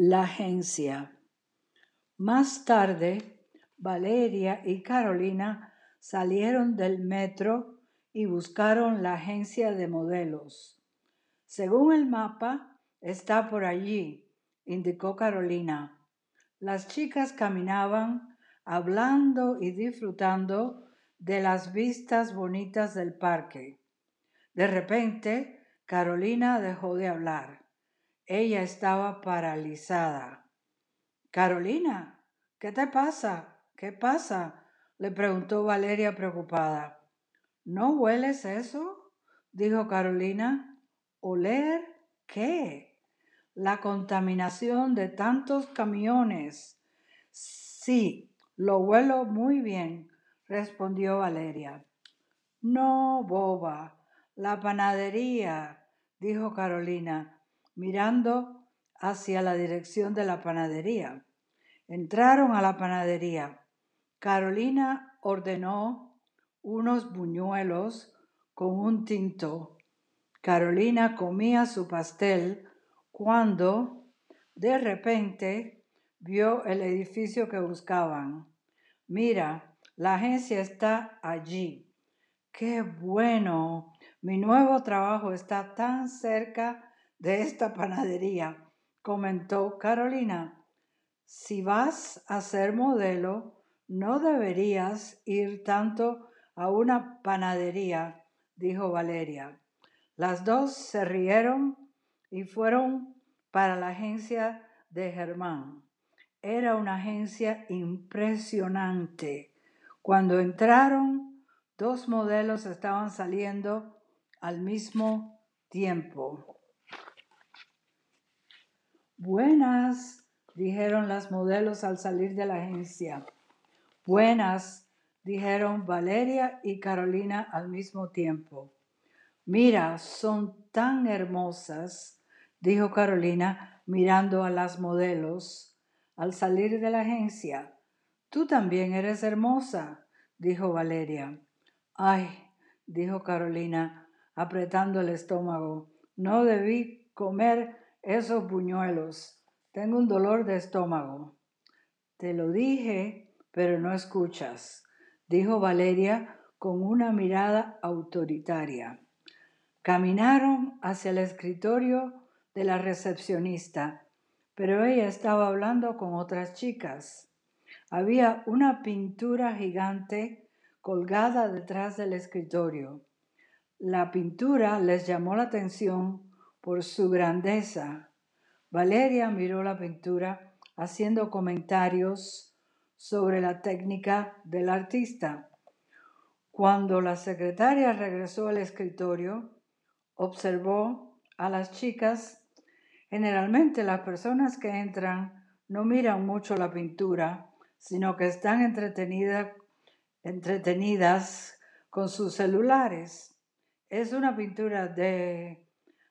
La agencia. Más tarde, Valeria y Carolina salieron del metro y buscaron la agencia de modelos. Según el mapa, está por allí, indicó Carolina. Las chicas caminaban hablando y disfrutando de las vistas bonitas del parque. De repente, Carolina dejó de hablar. Ella estaba paralizada. Carolina, ¿qué te pasa? ¿Qué pasa? le preguntó Valeria preocupada. ¿No hueles eso? dijo Carolina. ¿Oler qué? La contaminación de tantos camiones. Sí, lo huelo muy bien, respondió Valeria. No, boba, la panadería, dijo Carolina mirando hacia la dirección de la panadería. Entraron a la panadería. Carolina ordenó unos buñuelos con un tinto. Carolina comía su pastel cuando de repente vio el edificio que buscaban. Mira, la agencia está allí. Qué bueno. Mi nuevo trabajo está tan cerca de esta panadería, comentó Carolina. Si vas a ser modelo, no deberías ir tanto a una panadería, dijo Valeria. Las dos se rieron y fueron para la agencia de Germán. Era una agencia impresionante. Cuando entraron, dos modelos estaban saliendo al mismo tiempo. Buenas, dijeron las modelos al salir de la agencia. Buenas, dijeron Valeria y Carolina al mismo tiempo. Mira, son tan hermosas, dijo Carolina mirando a las modelos al salir de la agencia. Tú también eres hermosa, dijo Valeria. Ay, dijo Carolina, apretando el estómago, no debí comer esos buñuelos. Tengo un dolor de estómago. Te lo dije, pero no escuchas, dijo Valeria con una mirada autoritaria. Caminaron hacia el escritorio de la recepcionista, pero ella estaba hablando con otras chicas. Había una pintura gigante colgada detrás del escritorio. La pintura les llamó la atención por su grandeza. Valeria miró la pintura haciendo comentarios sobre la técnica del artista. Cuando la secretaria regresó al escritorio, observó a las chicas. Generalmente las personas que entran no miran mucho la pintura, sino que están entretenidas, entretenidas con sus celulares. Es una pintura de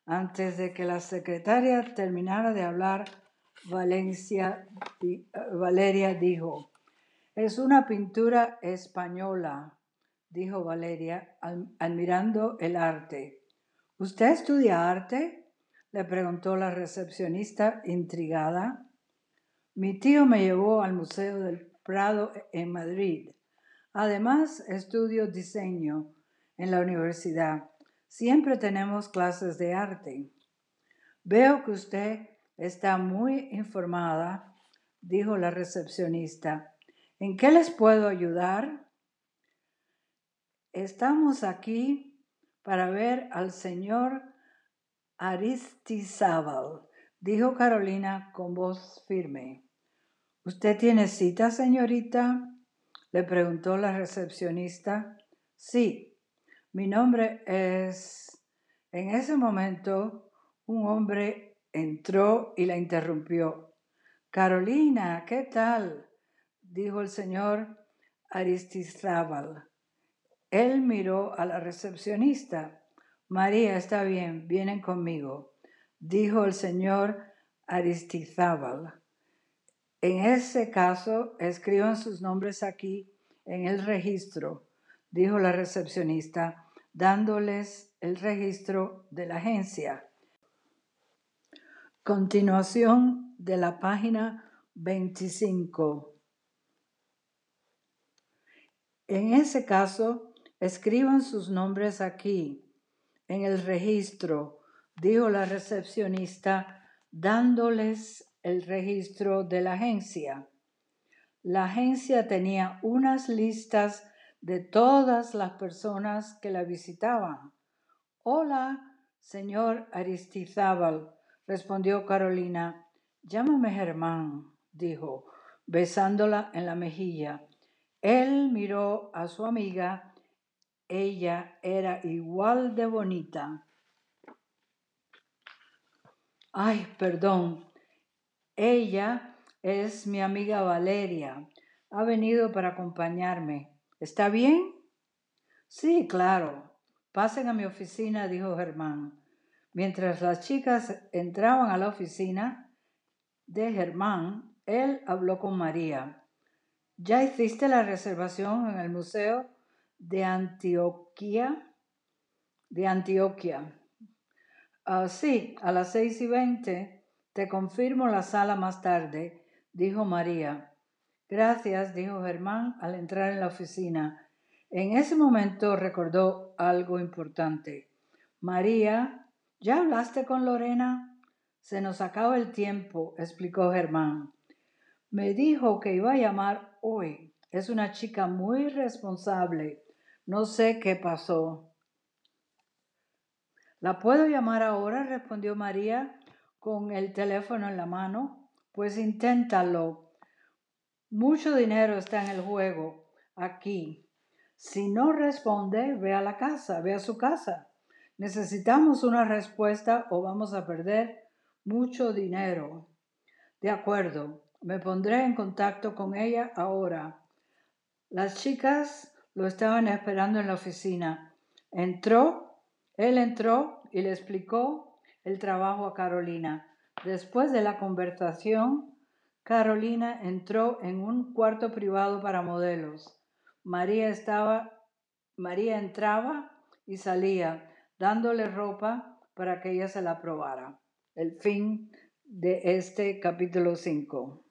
antes de que la secretaria terminara de hablar, Valencia, Valeria dijo, es una pintura española, dijo Valeria, admirando el arte. ¿Usted estudia arte? le preguntó la recepcionista intrigada. Mi tío me llevó al Museo del Prado en Madrid. Además, estudio diseño en la universidad. Siempre tenemos clases de arte. Veo que usted está muy informada, dijo la recepcionista. ¿En qué les puedo ayudar? Estamos aquí para ver al señor Aristizábal, dijo Carolina con voz firme. ¿Usted tiene cita, señorita? le preguntó la recepcionista. Sí, mi nombre es... En ese momento, un hombre entró y la interrumpió. Carolina, ¿qué tal? dijo el señor Aristizábal. Él miró a la recepcionista. María, está bien, vienen conmigo, dijo el señor Aristizábal. En ese caso, escriban sus nombres aquí en el registro, dijo la recepcionista dándoles el registro de la agencia. Continuación de la página 25. En ese caso, escriban sus nombres aquí, en el registro, dijo la recepcionista, dándoles el registro de la agencia. La agencia tenía unas listas de todas las personas que la visitaban. Hola, señor Aristizábal, respondió Carolina. Llámame Germán, dijo, besándola en la mejilla. Él miró a su amiga. Ella era igual de bonita. Ay, perdón. Ella es mi amiga Valeria. Ha venido para acompañarme. ¿Está bien? Sí, claro. Pasen a mi oficina, dijo Germán. Mientras las chicas entraban a la oficina de Germán, él habló con María. ¿Ya hiciste la reservación en el Museo de Antioquia? De Antioquia. Ah, sí, a las seis y veinte. Te confirmo la sala más tarde, dijo María. Gracias, dijo Germán al entrar en la oficina. En ese momento recordó algo importante. María, ¿ya hablaste con Lorena? Se nos acaba el tiempo, explicó Germán. Me dijo que iba a llamar hoy. Es una chica muy responsable. No sé qué pasó. ¿La puedo llamar ahora? respondió María con el teléfono en la mano. Pues inténtalo. Mucho dinero está en el juego aquí. Si no responde, ve a la casa, ve a su casa. Necesitamos una respuesta o vamos a perder mucho dinero. De acuerdo, me pondré en contacto con ella ahora. Las chicas lo estaban esperando en la oficina. Entró, él entró y le explicó el trabajo a Carolina. Después de la conversación, Carolina entró en un cuarto privado para modelos. María estaba, María entraba y salía, dándole ropa para que ella se la probara. El fin de este capítulo 5.